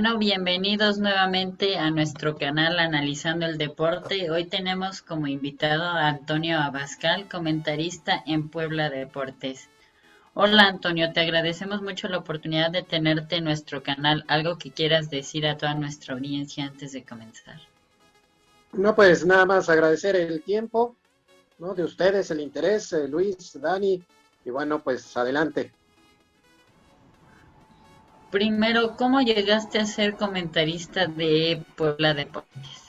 Bueno, bienvenidos nuevamente a nuestro canal Analizando el Deporte. Hoy tenemos como invitado a Antonio Abascal, comentarista en Puebla Deportes. Hola Antonio, te agradecemos mucho la oportunidad de tenerte en nuestro canal. ¿Algo que quieras decir a toda nuestra audiencia antes de comenzar? No, pues nada más agradecer el tiempo ¿no? de ustedes, el interés, eh, Luis, Dani, y bueno, pues adelante. Primero, ¿cómo llegaste a ser comentarista de Puebla Deportes?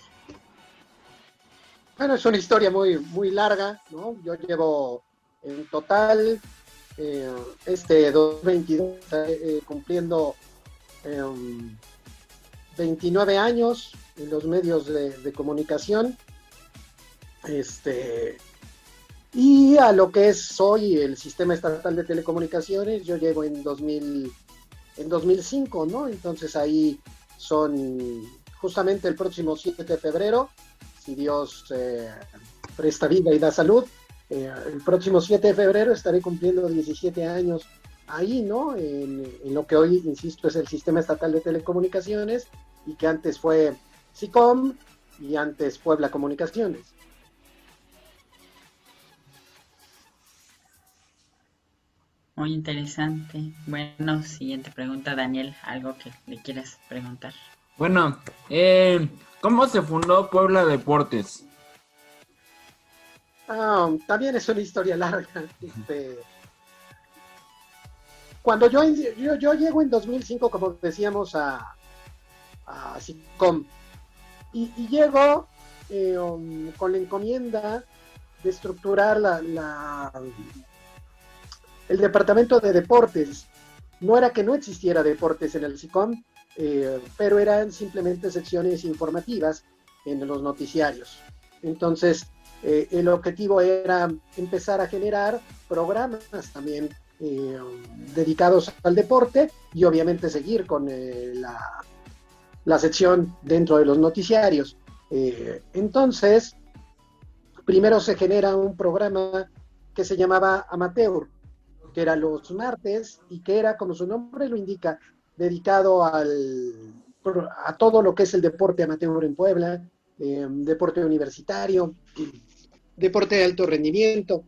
Bueno, es una historia muy, muy larga, ¿no? Yo llevo en total eh, este 2022 eh, cumpliendo 29 em, años en los medios de, comunicación. Este, y a lo que es hoy el sistema estatal de telecomunicaciones, yo llego en 2000 en 2005, ¿no? Entonces ahí son justamente el próximo 7 de febrero, si Dios eh, presta vida y da salud, eh, el próximo 7 de febrero estaré cumpliendo 17 años ahí, ¿no? En, lo que hoy, insisto, es el Sistema Estatal de Telecomunicaciones y que antes fue SICOM y antes Puebla Comunicaciones. Muy interesante. Bueno, siguiente pregunta, Daniel, algo que le quieras preguntar. Bueno, eh, ¿cómo se fundó Puebla Deportes? Ah, también es una historia larga. Este, cuando yo, yo, llego en 2005, como decíamos, a, a SICOM, y, llego eh, um, con la encomienda de estructurar la, el departamento de deportes. No era que no existiera deportes en el SICOM, eh, pero eran simplemente secciones informativas en los noticiarios. Entonces, eh, el objetivo era empezar a generar programas también eh, dedicados al deporte y obviamente seguir con la, la, sección dentro de los noticiarios. entonces, primero se genera un programa que se llamaba Amateur, que era los martes y que era, como su nombre lo indica, dedicado al, a todo lo que es el deporte amateur en Puebla, em, deporte universitario, deporte de alto rendimiento.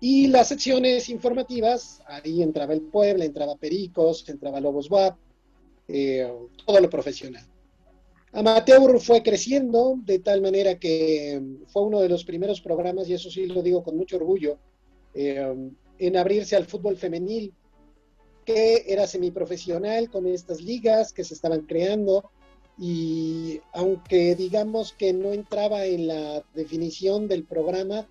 Y las secciones informativas, ahí entraba el Puebla, entraba Pericos, entraba Lobos WAP, eh, todo lo profesional. Amateur fue creciendo de tal manera que fue uno de los primeros programas, y eso sí lo digo con mucho orgullo, eh, en abrirse al fútbol femenil, que era semiprofesional con estas ligas que se estaban creando y aunque digamos que no entraba en la definición del programa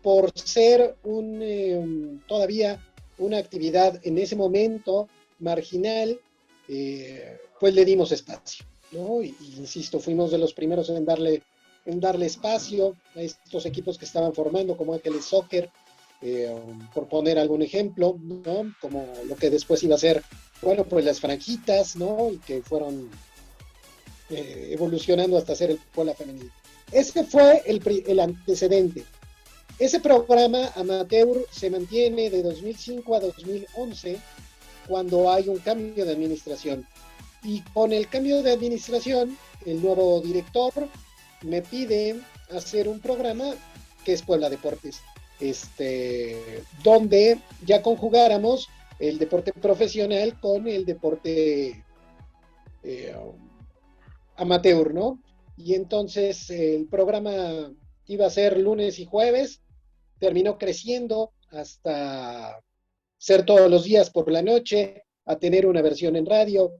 por ser un eh, todavía una actividad en ese momento marginal, eh, pues le dimos espacio, ¿no? Y, insisto, fuimos de los primeros en darle, en darle espacio a estos equipos que estaban formando, como aquel soccer, eh, por poner algún ejemplo, ¿no? Como lo que después iba a ser, bueno, pues las franjitas, ¿no? Y que fueron eh, evolucionando hasta ser el Puebla femenil. Ese fue el, el, antecedente. Ese programa amateur se mantiene de 2005 a 2011 cuando hay un cambio de administración. Y con el cambio de administración, el nuevo director me pide hacer un programa que es Puebla Deportes este, donde ya conjugáramos el deporte profesional con el deporte eh, amateur, ¿no? Y entonces el programa iba a ser lunes y jueves, terminó creciendo hasta ser todos los días por la noche, a tener una versión en radio.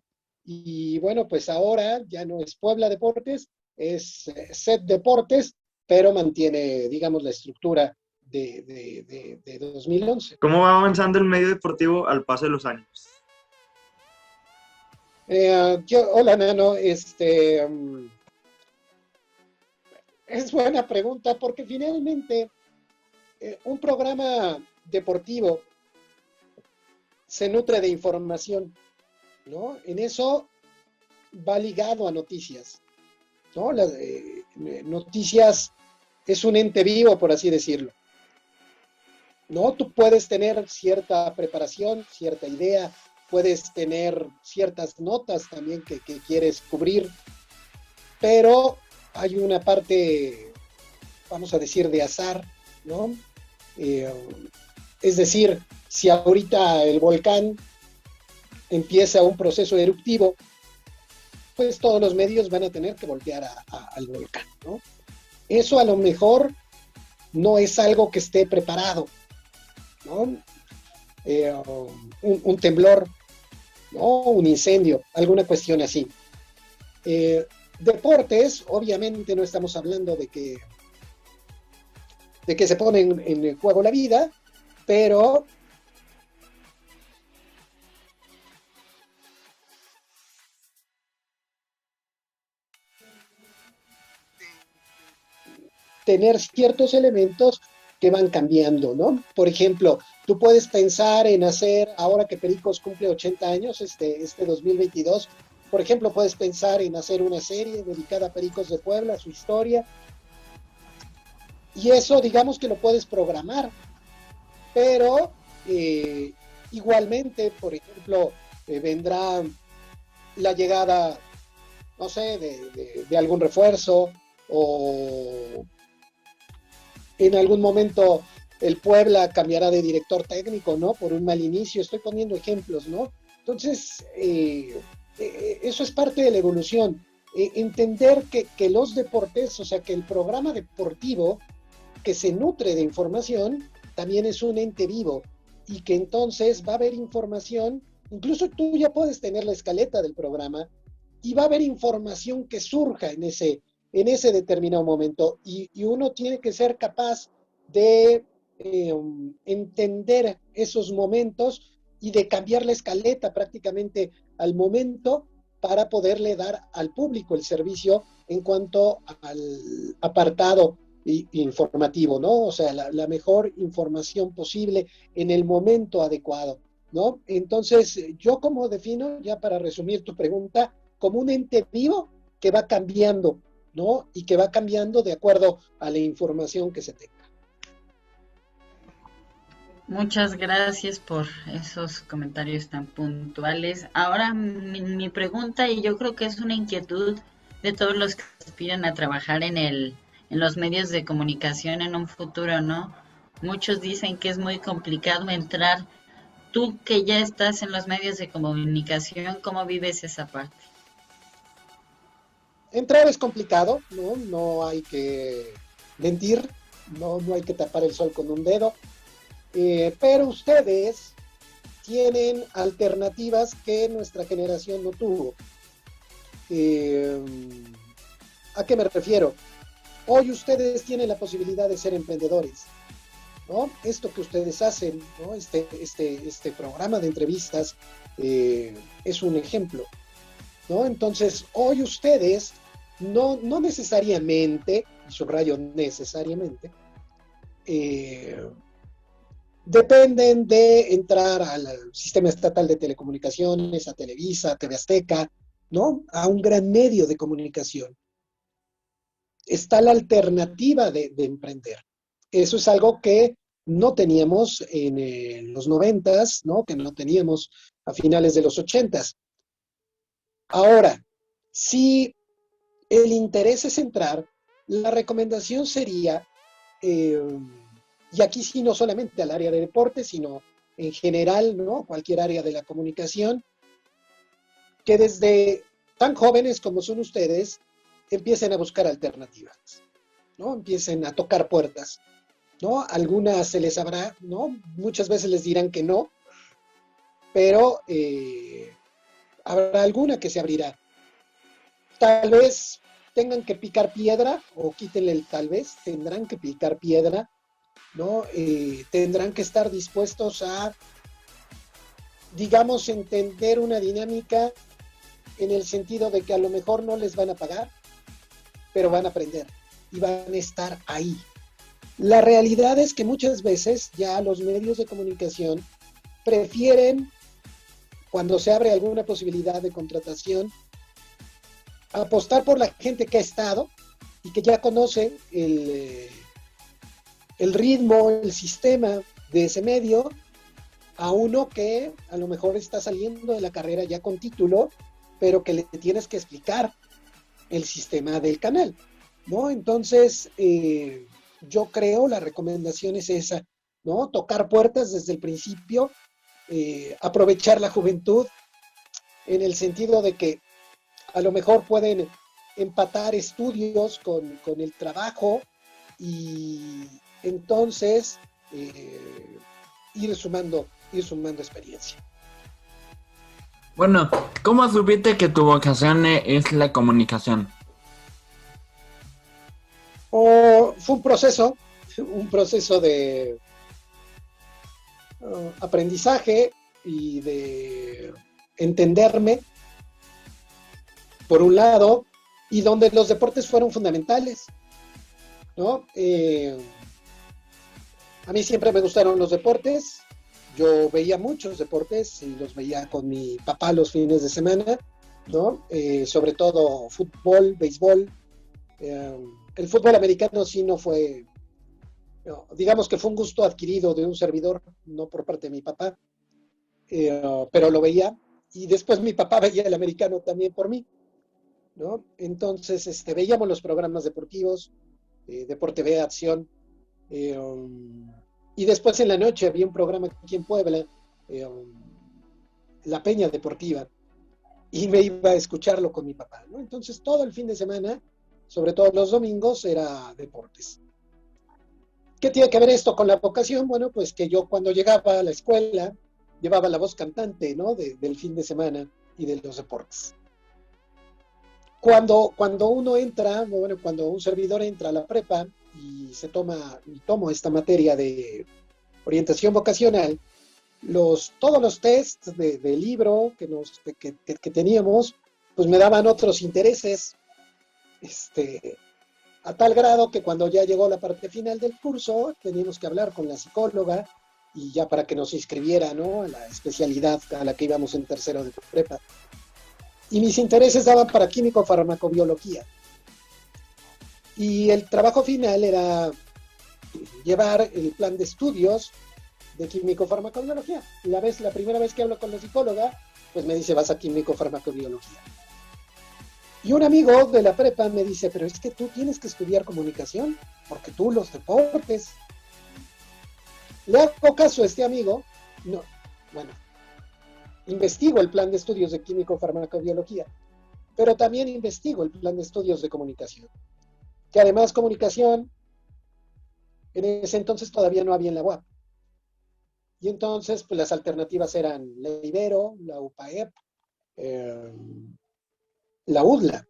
Y bueno, pues ahora ya no es Puebla Deportes, es eh, Set Deportes, pero mantiene, digamos, la estructura de, de, 2011. ¿Cómo va avanzando el medio deportivo al paso de los años? Eh, hola, Nano. Este, mm, es buena pregunta porque finalmente eh, un programa deportivo se nutre de información, ¿no? En eso va ligado a noticias, ¿no? Las eh, noticias es un ente vivo, por así decirlo. ¿No? Tú puedes tener cierta preparación, cierta idea puedes tener ciertas notas también que, quieres cubrir, pero hay una parte, vamos a decir, de azar, ¿no? Eh, es decir, si ahorita el volcán empieza un proceso eruptivo, pues todos los medios van a tener que voltear al volcán, ¿no? Eso a lo mejor no es algo que esté preparado, ¿no? Eh, un, temblor, ¿no? Un incendio, alguna cuestión así. Eh, deportes, obviamente no estamos hablando de que, de que se pone en juego la vida, pero tener ciertos elementos que van cambiando, ¿no? Por ejemplo, tú puedes pensar en hacer, ahora que Pericos cumple 80 años, este, este 2022, por ejemplo, puedes pensar en hacer una serie dedicada a Pericos de Puebla, su historia, y eso digamos que lo puedes programar, pero eh, igualmente, por ejemplo, eh, vendrá la llegada, no sé, de algún refuerzo o en algún momento el Puebla cambiará de director técnico, ¿no? Por un mal inicio, estoy poniendo ejemplos, ¿no? Entonces, eh, eh, eso es parte de la evolución. Eh, entender que, que, los deportes, o sea, que el programa deportivo que se nutre de información, también es un ente vivo y que entonces va a haber información, incluso tú ya puedes tener la escaleta del programa y va a haber información que surja en ese, en ese determinado momento. Y, uno tiene que ser capaz de eh, entender esos momentos y de cambiar la escaleta prácticamente al momento para poderle dar al público el servicio en cuanto al apartado informativo, ¿no? O sea, la, la, mejor información posible en el momento adecuado, ¿no? Entonces, yo como defino, ya para resumir tu pregunta, como un ente vivo que va cambiando ¿no? Y que va cambiando de acuerdo a la información que se tenga. Muchas gracias por esos comentarios tan puntuales. Ahora mi, pregunta, y yo creo que es una inquietud de todos los que aspiran a trabajar en, el, en los medios de comunicación en un futuro, ¿no? Muchos dicen que es muy complicado entrar. Tú que ya estás en los medios de comunicación, ¿cómo vives esa parte? Entrar es complicado, ¿no? No hay que mentir, no, no hay que tapar el sol con un dedo, eh, pero ustedes tienen alternativas que nuestra generación no tuvo. Eh, ¿A qué me refiero? Hoy ustedes tienen la posibilidad de ser emprendedores. ¿no? Esto que ustedes hacen, ¿no? este, este, este programa de entrevistas eh, es un ejemplo. ¿no? Entonces, hoy ustedes no, no necesariamente, subrayo necesariamente, eh, dependen de entrar al sistema estatal de telecomunicaciones, a Televisa, a TV Azteca, ¿no? A un gran medio de comunicación. Está la alternativa de, emprender. Eso es algo que no teníamos en eh, los noventas, ¿no? Que no teníamos a finales de los ochentas. Ahora, si el interés es entrar, la recomendación sería, eh, y aquí sí no solamente al área de deporte, sino en general, ¿no? Cualquier área de la comunicación, que desde tan jóvenes como son ustedes, empiecen a buscar alternativas, ¿no? Empiecen a tocar puertas, ¿no? Algunas se les habrá, ¿no? Muchas veces les dirán que no, pero eh, habrá alguna que se abrirá. Tal vez tengan que picar piedra o quítenle el tal vez, tendrán que picar piedra, ¿no? Eh, tendrán que estar dispuestos a, digamos, entender una dinámica en el sentido de que a lo mejor no les van a pagar, pero van a aprender y van a estar ahí. La realidad es que muchas veces ya los medios de comunicación prefieren, cuando se abre alguna posibilidad de contratación, apostar por la gente que ha estado y que ya conoce el, eh, el ritmo, el sistema de ese medio a uno que a lo mejor está saliendo de la carrera ya con título, pero que le tienes que explicar el sistema del canal, ¿no? Entonces, eh, yo creo, la recomendación es esa, ¿no? Tocar puertas desde el principio, eh, aprovechar la juventud en el sentido de que a lo mejor pueden empatar estudios con, el trabajo y entonces eh, ir sumando, ir sumando experiencia. Bueno, ¿cómo supiste que tu vocación es la comunicación? fue un proceso, un proceso de uh, aprendizaje y de entenderme, por un lado, y donde los deportes fueron fundamentales, ¿no? Eh, a mí siempre me gustaron los deportes, yo veía muchos deportes y los veía con mi papá los fines de semana, ¿no? Eh, sobre todo fútbol, béisbol. Eh, el fútbol americano sí no fue, digamos que fue un gusto adquirido de un servidor, no por parte de mi papá, eh, pero lo veía. Y después mi papá veía el americano también por mí, ¿no? Entonces, este, veíamos los programas deportivos, Deporte B, Acción, um, y después en la noche había un programa aquí en Puebla, eh, La Peña Deportiva, y me iba a escucharlo con mi papá. Entonces todo el fin de semana, sobre todo los domingos, era deportes. ¿Qué tiene que ver esto con la vocación? Bueno, pues que yo cuando llegaba a la escuela llevaba la voz cantante ¿no? del fin de semana y de los deportes. Cuando, cuando uno entra, bueno, cuando un servidor entra a la prepa, y se toma, y tomo esta materia de orientación vocacional, los, todos los tests de, libro que, teníamos, pues me daban otros intereses, este, a tal grado que cuando ya llegó la parte final del curso, teníamos que hablar con la psicóloga y ya para que nos inscribiera, ¿no? A la especialidad a la que íbamos en tercero de prepa. Y mis intereses daban para químico farmacobiología. Y el trabajo final era llevar el plan de estudios de químico-farmacobiología. La, vez, la primera vez que hablo con la psicóloga, pues me dice, vas a químico-farmacobiología. Y un amigo de la prepa me dice, pero es que tú tienes que estudiar comunicación, porque tú los deportes. Le hago caso a este amigo, no, bueno, investigo el plan de estudios de químico-farmacobiología, pero también investigo el plan de estudios de comunicación que además comunicación, en ese entonces todavía no había en la UAP. Y entonces, pues las alternativas eran la Ibero, la UPAEP, eh, la UDLA.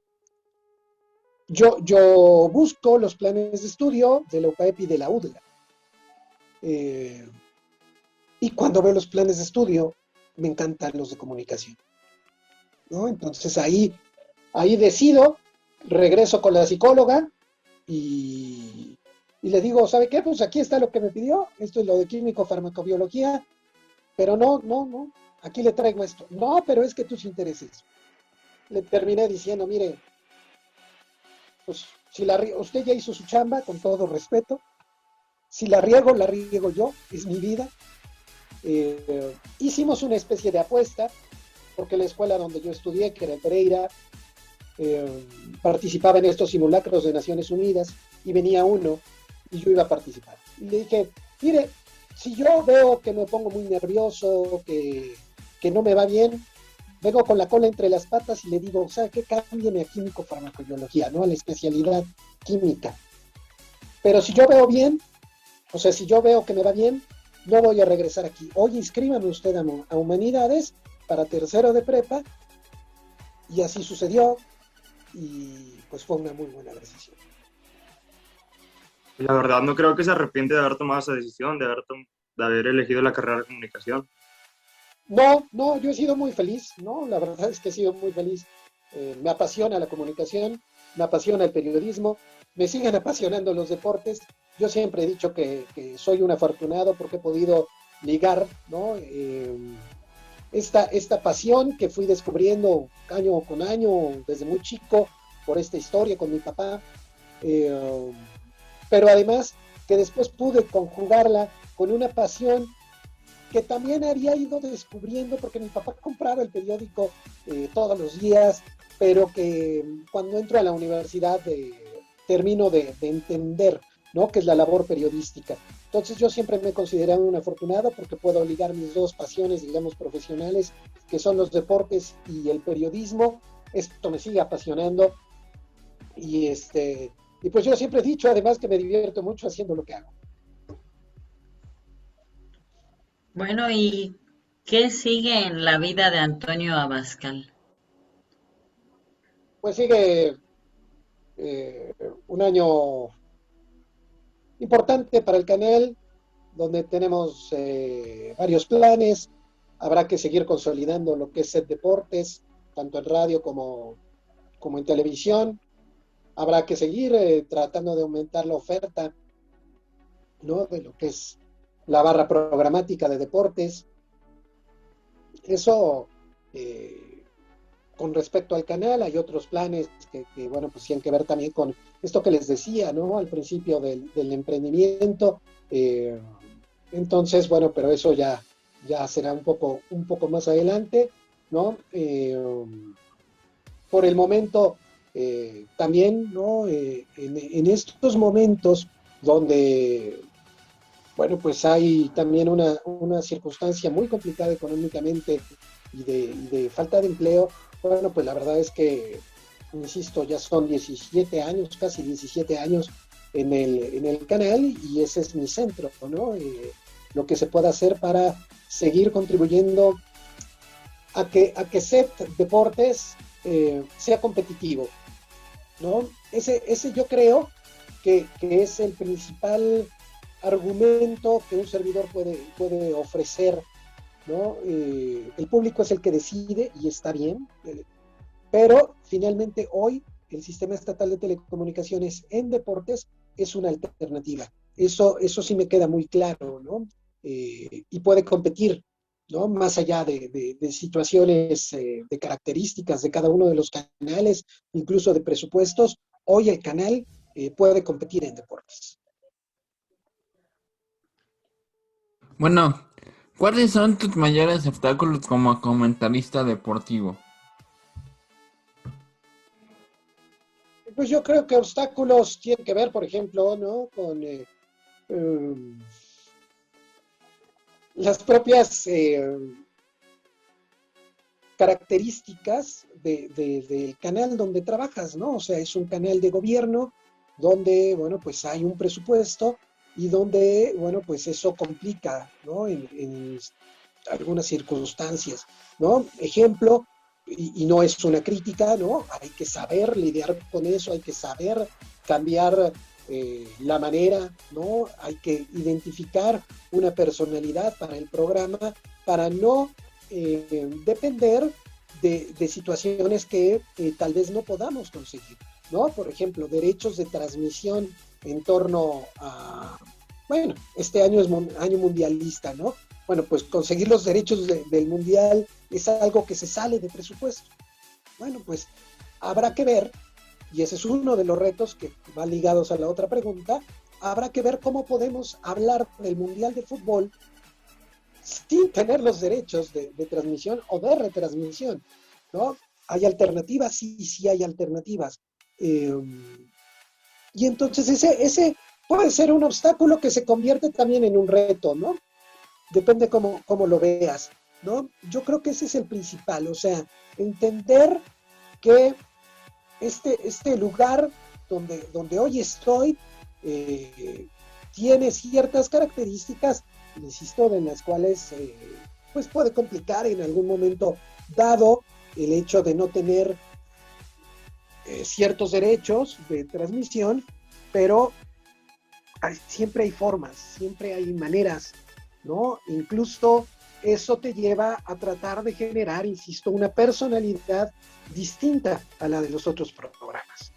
Yo, yo busco los planes de estudio de la UPAEP y de la UDLA. Eh, y cuando veo los planes de estudio, me encantan los de comunicación. Entonces ahí, ahí decido, regreso con la psicóloga, y, le digo, ¿sabe qué? Pues aquí está lo que me pidió, esto es lo de químico farmacobiología, pero no, no, no, aquí le traigo esto. No, pero es que tus intereses. Le terminé diciendo, mire, pues si la usted ya hizo su chamba, con todo respeto, si la riego, la riego yo, es mi vida. Eh, hicimos una especie de apuesta, porque la escuela donde yo estudié, que era Pereira, eh, participaba en estos simulacros de Naciones Unidas y venía uno y yo iba a participar. Y le dije, mire, si yo veo que me pongo muy nervioso, que, no me va bien, vengo con la cola entre las patas y le digo, o sea, que cámbiame a químico farmacobiología, ¿no? A la especialidad química. Pero si yo veo bien, o sea, si yo veo que me va bien, no voy a regresar aquí. Oye, inscríbame usted a, a Humanidades para tercero de prepa. Y así sucedió y pues fue una muy buena decisión. La verdad no creo que se arrepiente de haber tomado esa decisión, de haber, de haber elegido la carrera de comunicación. No, no, yo he sido muy feliz, ¿no? La verdad es que he sido muy feliz. Eh, me apasiona la comunicación, me apasiona el periodismo, me siguen apasionando los deportes. Yo siempre he dicho que, soy un afortunado porque he podido ligar. Eh, esta, esta pasión que fui descubriendo año con año, desde muy chico, por esta historia con mi papá, eh, pero además que después pude conjugarla con una pasión que también había ido descubriendo, porque mi papá compraba el periódico eh, todos los días, pero que cuando entro a la universidad termino de, entender, ¿no? Que es la labor periodística. Entonces yo siempre me he considerado un afortunado porque puedo ligar mis dos pasiones, digamos, profesionales, que son los deportes y el periodismo. Esto me sigue apasionando y este y pues yo siempre he dicho además que me divierto mucho haciendo lo que hago. Bueno, ¿y qué sigue en la vida de Antonio Abascal? Pues sigue eh, un año importante para el canal, donde tenemos eh, varios planes. Habrá que seguir consolidando lo que es Set Deportes, tanto en radio como, en televisión. Habrá que seguir eh, tratando de aumentar la oferta ¿no? de lo que es la barra programática de deportes. Eso, eh, con respecto al canal, hay otros planes que, bueno, pues tienen que ver también con esto que les decía, ¿no? Al principio del, emprendimiento. Eh, entonces, bueno, pero eso ya, ya será un poco, un poco más adelante, ¿no? Eh, por el momento, también, ¿no? En estos momentos donde bueno, pues hay también una, circunstancia muy complicada económicamente y de, falta de empleo. Bueno, pues la verdad es que, insisto, ya son 17 años, casi 17 años en el, canal y ese es mi centro, ¿no? Eh, lo que se pueda hacer para seguir contribuyendo a que, a que SET Deportes eh, sea competitivo, ¿no? Ese, ese yo creo que, que es el principal argumento que un servidor puede, puede ofrecer, ¿no? Eh, el público es el que decide y está bien, eh, pero finalmente hoy el sistema estatal de telecomunicaciones en deportes es una alternativa. Eso, eso sí me queda muy claro, ¿no? Eh, y puede competir, ¿no? Más allá de, de situaciones, de características de cada uno de los canales, incluso de presupuestos, hoy el canal puede competir en deportes. Bueno, ¿cuáles son tus mayores obstáculos como comentarista deportivo? Pues yo creo que obstáculos tienen que ver, por ejemplo, ¿no? con eh, em, las propias eh, características del canal donde trabajas, ¿no? O sea, es un canal de gobierno donde, bueno, pues hay un presupuesto y donde, bueno, pues eso complica, ¿no? En, algunas circunstancias, ¿no? Ejemplo, y, no es una crítica, ¿no? Hay que saber lidiar con eso, hay que saber cambiar eh, la manera, ¿no? Hay que identificar una personalidad para el programa para no eh, depender de, situaciones que eh, tal vez no podamos conseguir, ¿no? Por ejemplo, derechos de transmisión en torno a, bueno, este año es año mundialista, ¿no? Bueno, pues conseguir los derechos del mundial es algo que se sale de presupuesto. Bueno, pues habrá que ver, y ese es uno de los retos que va ligados a la otra pregunta, habrá que ver cómo podemos hablar del mundial de fútbol sin tener los derechos de, transmisión o de retransmisión, ¿no? ¿Hay alternativas? Sí, sí hay alternativas. Eh, y entonces ese, ese puede ser un obstáculo que se convierte también en un reto, ¿no? Depende cómo, cómo lo veas, ¿no? Yo creo que ese es el principal, o sea, entender que este, este lugar donde, donde hoy estoy eh, tiene ciertas características, insisto, de las cuales eh, pues puede complicar en algún momento dado el hecho de no tener eh, ciertos derechos de transmisión, pero siempre hay formas, siempre hay maneras, ¿no? Incluso eso te lleva a tratar de generar, insisto, una personalidad distinta a la de los otros programas.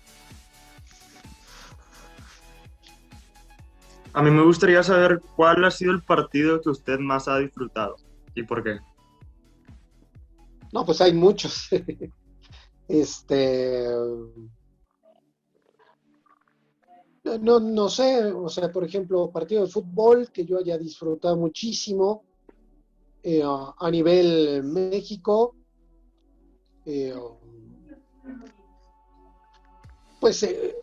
A mí me gustaría saber cuál ha sido el partido que usted más ha disfrutado y por qué. No, pues hay muchos. Este. No, no sé, o sea, por ejemplo, partido de fútbol que yo haya disfrutado muchísimo. Eh, a nivel México, eh, pues eh,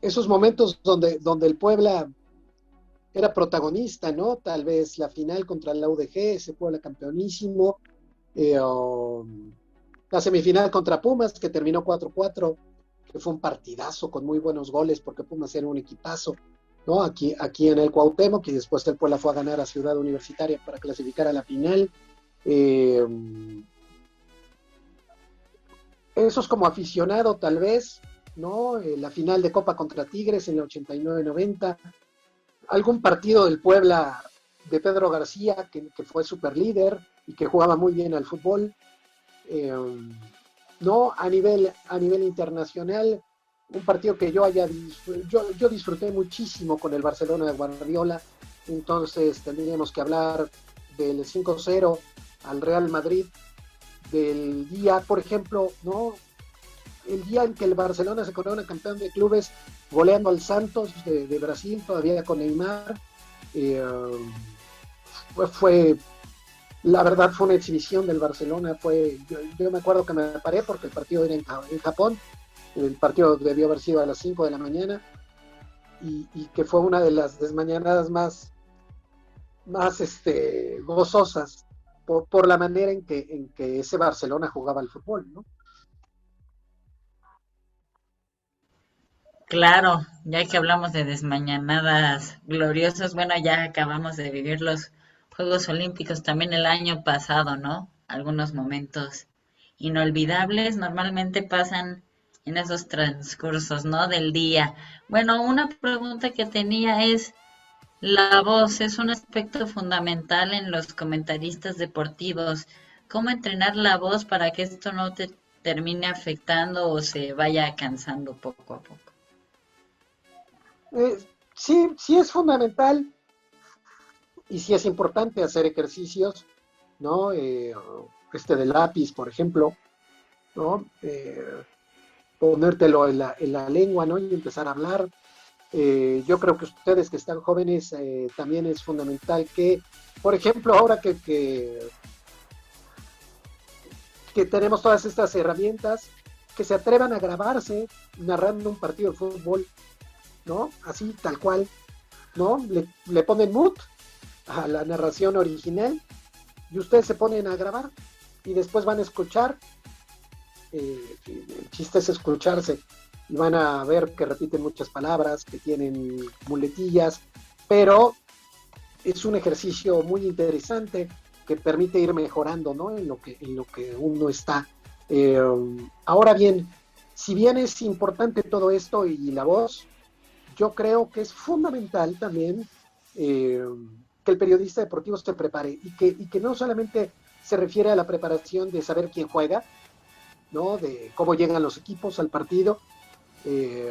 esos momentos donde, donde el Puebla era protagonista, ¿no? Tal vez la final contra la UDG, ese Puebla campeonísimo, la semifinal contra Pumas, que terminó 4-4, que fue un partidazo con muy buenos goles, porque Pumas era un equipazo. ¿no? Aquí, aquí en el Cuauhtémoc, y después el Puebla fue a ganar a Ciudad Universitaria para clasificar a la final. Eh, eso es como aficionado tal vez, ¿no? Eh, la final de Copa contra Tigres en el 89-90. Algún partido del Puebla de Pedro García, que, fue super líder y que jugaba muy bien al fútbol. Eh, no, a nivel, a nivel internacional, un partido que yo haya yo, yo disfruté muchísimo con el Barcelona de Guardiola, entonces tendríamos que hablar del 5-0 al Real Madrid, del día, por ejemplo, ¿no? El día en que el Barcelona se corona campeón de clubes, goleando al Santos de, Brasil, todavía con Neymar. Eh, fue, la verdad, fue una exhibición del Barcelona. Fue, yo, me acuerdo que me paré porque el partido era en, en Japón el partido debió haber sido a las 5 de la mañana y, que fue una de las desmañanadas más, más este, gozosas por, la manera en que, en que ese Barcelona jugaba al fútbol, ¿no? Claro, ya que hablamos de desmañanadas gloriosas, bueno, ya acabamos de vivir los Juegos Olímpicos también el año pasado, ¿no? Algunos momentos inolvidables normalmente pasan en esos transcursos, ¿no? Del día. Bueno, una pregunta que tenía es, la voz es un aspecto fundamental en los comentaristas deportivos. ¿Cómo entrenar la voz para que esto no te termine afectando o se vaya cansando poco a poco? Eh, sí, sí es fundamental y sí es importante hacer ejercicios, ¿no? Eh, este de lápiz, por ejemplo, ¿no? Eh, ponértelo en la, en la lengua, ¿no? Y empezar a hablar. Eh, yo creo que ustedes que están jóvenes también es fundamental que, por ejemplo, ahora que, que, tenemos todas estas herramientas, que se atrevan a grabarse narrando un partido de fútbol, ¿no? Así, tal cual, ¿no? Le, le ponen mood a la narración original y ustedes se ponen a grabar y después van a escuchar eh, el chiste es escucharse y van a ver que repiten muchas palabras, que tienen muletillas, pero es un ejercicio muy interesante que permite ir mejorando ¿no? en, lo que, en lo que uno está. Eh, ahora bien, si bien es importante todo esto y la voz, yo creo que es fundamental también eh, que el periodista deportivo se prepare y que, y que no solamente se refiere a la preparación de saber quién juega, ¿no? De cómo llegan los equipos al partido eh,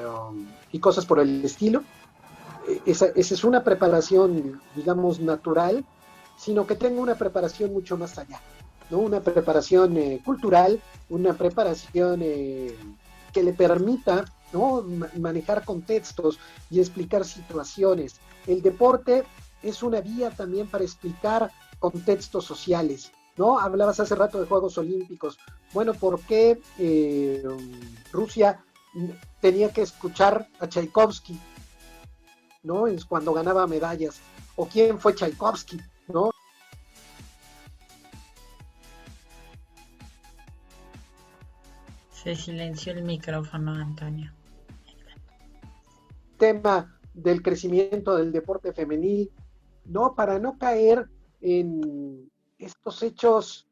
y cosas por el estilo. Eh, esa, es una preparación, digamos, natural, sino que tenga una preparación mucho más allá, ¿no? Una preparación eh, cultural, una preparación que le permita ¿no? manejar contextos y explicar situaciones. El deporte es una vía también para explicar contextos sociales. ¿no? Hablabas hace rato de Juegos Olímpicos. Bueno, ¿por qué eh, Rusia tenía que escuchar a Tchaikovsky, ¿no? Es cuando ganaba medallas. ¿O quién fue Tchaikovsky, ¿no? Se silenció el micrófono, Antonio. Tema del crecimiento del deporte femenil, ¿no? Para no caer en estos hechos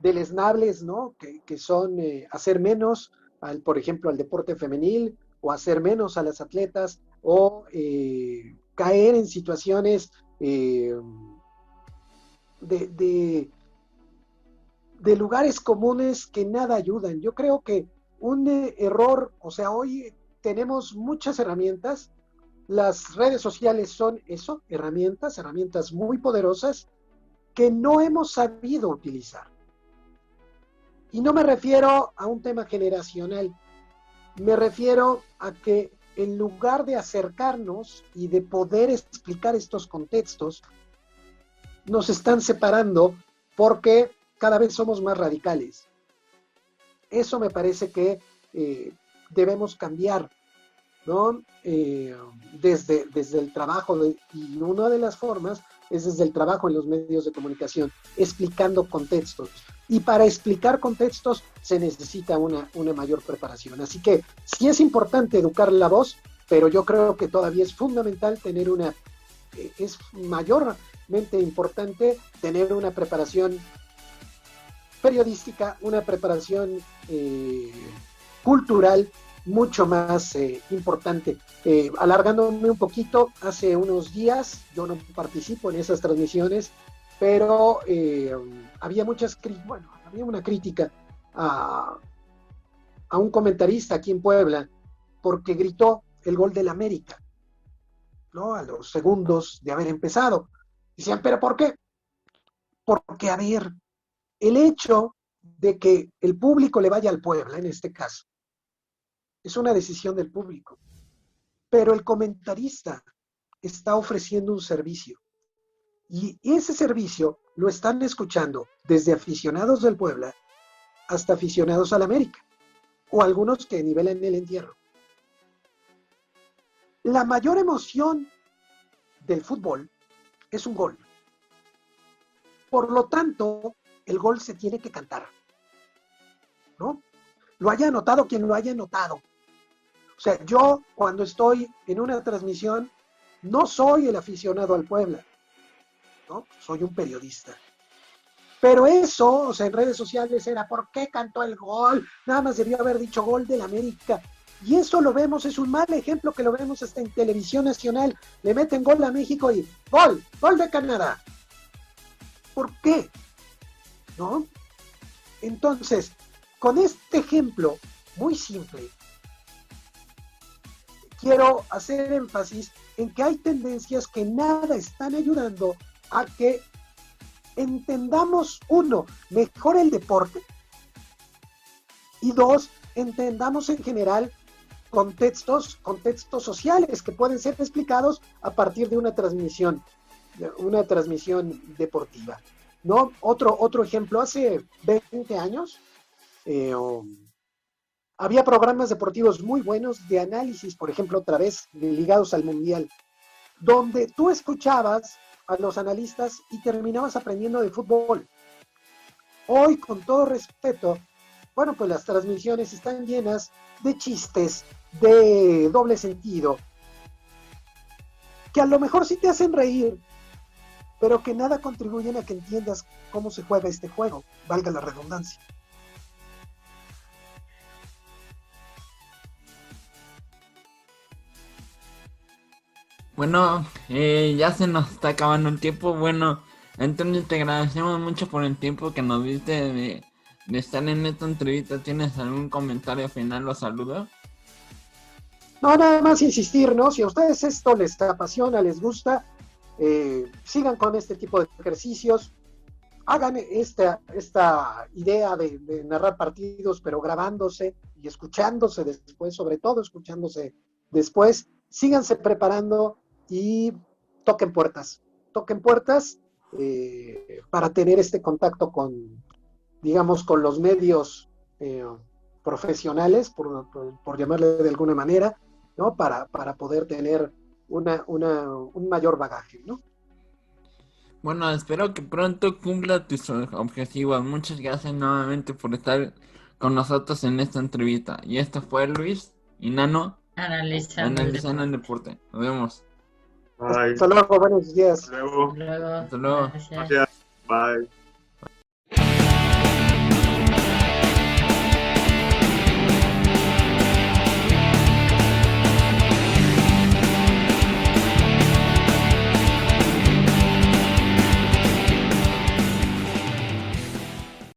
deleznables, ¿no? Que, son eh, hacer menos, al, por ejemplo, al deporte femenil, o hacer menos a las atletas, o eh, caer en situaciones eh, de, de, lugares comunes que nada ayudan. Yo creo que un error, o sea, hoy tenemos muchas herramientas, las redes sociales son eso, herramientas, herramientas muy poderosas, que no hemos sabido utilizar. Y no me refiero a un tema generacional, me refiero a que en lugar de acercarnos y de poder explicar estos contextos, nos están separando porque cada vez somos más radicales. Eso me parece que eh, debemos cambiar, ¿no? Eh, desde, desde el trabajo, y una de las formas es desde el trabajo en los medios de comunicación, explicando contextos. Y para explicar contextos se necesita una, una mayor preparación. Así que sí es importante educar la voz, pero yo creo que todavía es fundamental tener una, eh, es mayormente importante tener una preparación periodística, una preparación eh, cultural mucho más eh, importante. Eh, alargándome un poquito, hace unos días yo no participo en esas transmisiones, pero eh, había muchas, bueno, había una crítica a, a, un comentarista aquí en Puebla porque gritó el gol del América, ¿no? A los segundos de haber empezado. Decían, ¿pero por qué? Porque, a ver, el hecho de que el público le vaya al Puebla, en este caso, es una decisión del público. Pero el comentarista está ofreciendo un servicio. Y ese servicio lo están escuchando desde aficionados del Puebla hasta aficionados al América, o algunos que nivelan el entierro. La mayor emoción del fútbol es un gol. Por lo tanto, el gol se tiene que cantar. ¿No? Lo haya notado quien lo haya notado. O sea, yo cuando estoy en una transmisión, no soy el aficionado al Puebla, ¿no? Soy un periodista. Pero eso, o sea, en redes sociales era, ¿por qué cantó el gol? Nada más debió haber dicho gol del América. Y eso lo vemos, es un mal ejemplo que lo vemos hasta en televisión nacional. Le meten gol a México y gol, gol de Canadá. ¿Por qué? ¿No? Entonces, con este ejemplo muy simple, quiero hacer énfasis en que hay tendencias que nada están ayudando a que entendamos, uno, mejor el deporte y dos, entendamos en general contextos, contextos sociales que pueden ser explicados a partir de una transmisión, una transmisión deportiva. ¿no? Otro, otro ejemplo, hace 20 años, eh, había programas deportivos muy buenos de análisis, por ejemplo, otra vez ligados al Mundial, donde tú escuchabas a los analistas y terminabas aprendiendo de fútbol. Hoy, con todo respeto, bueno, pues las transmisiones están llenas de chistes, de doble sentido, que a lo mejor sí te hacen reír, pero que nada contribuyen a que entiendas cómo se juega este juego, valga la redundancia. Bueno, eh, ya se nos está acabando el tiempo. Bueno, entonces te agradecemos mucho por el tiempo que nos diste de, estar en esta entrevista. ¿Tienes algún comentario final o saludo? No, nada más insistir, ¿no? Si a ustedes esto les apasiona, les gusta, eh, sigan con este tipo de ejercicios, hagan esta, esta idea de, de, narrar partidos, pero grabándose y escuchándose después, sobre todo escuchándose después, síganse preparando, y toquen puertas, toquen puertas eh, para tener este contacto con, digamos, con los medios eh, profesionales, por, por, llamarle de alguna manera, ¿no? Para, para poder tener una, una, un mayor bagaje, ¿no? Bueno, espero que pronto cumpla tus objetivos. Muchas gracias nuevamente por estar con nosotros en esta entrevista. Y esto fue Luis y Nano analizando, analizando el deporte. Nos vemos. Bye. Hasta luego, buenos días. Hasta luego. Hasta luego. Hasta luego. Gracias. Gracias. Bye.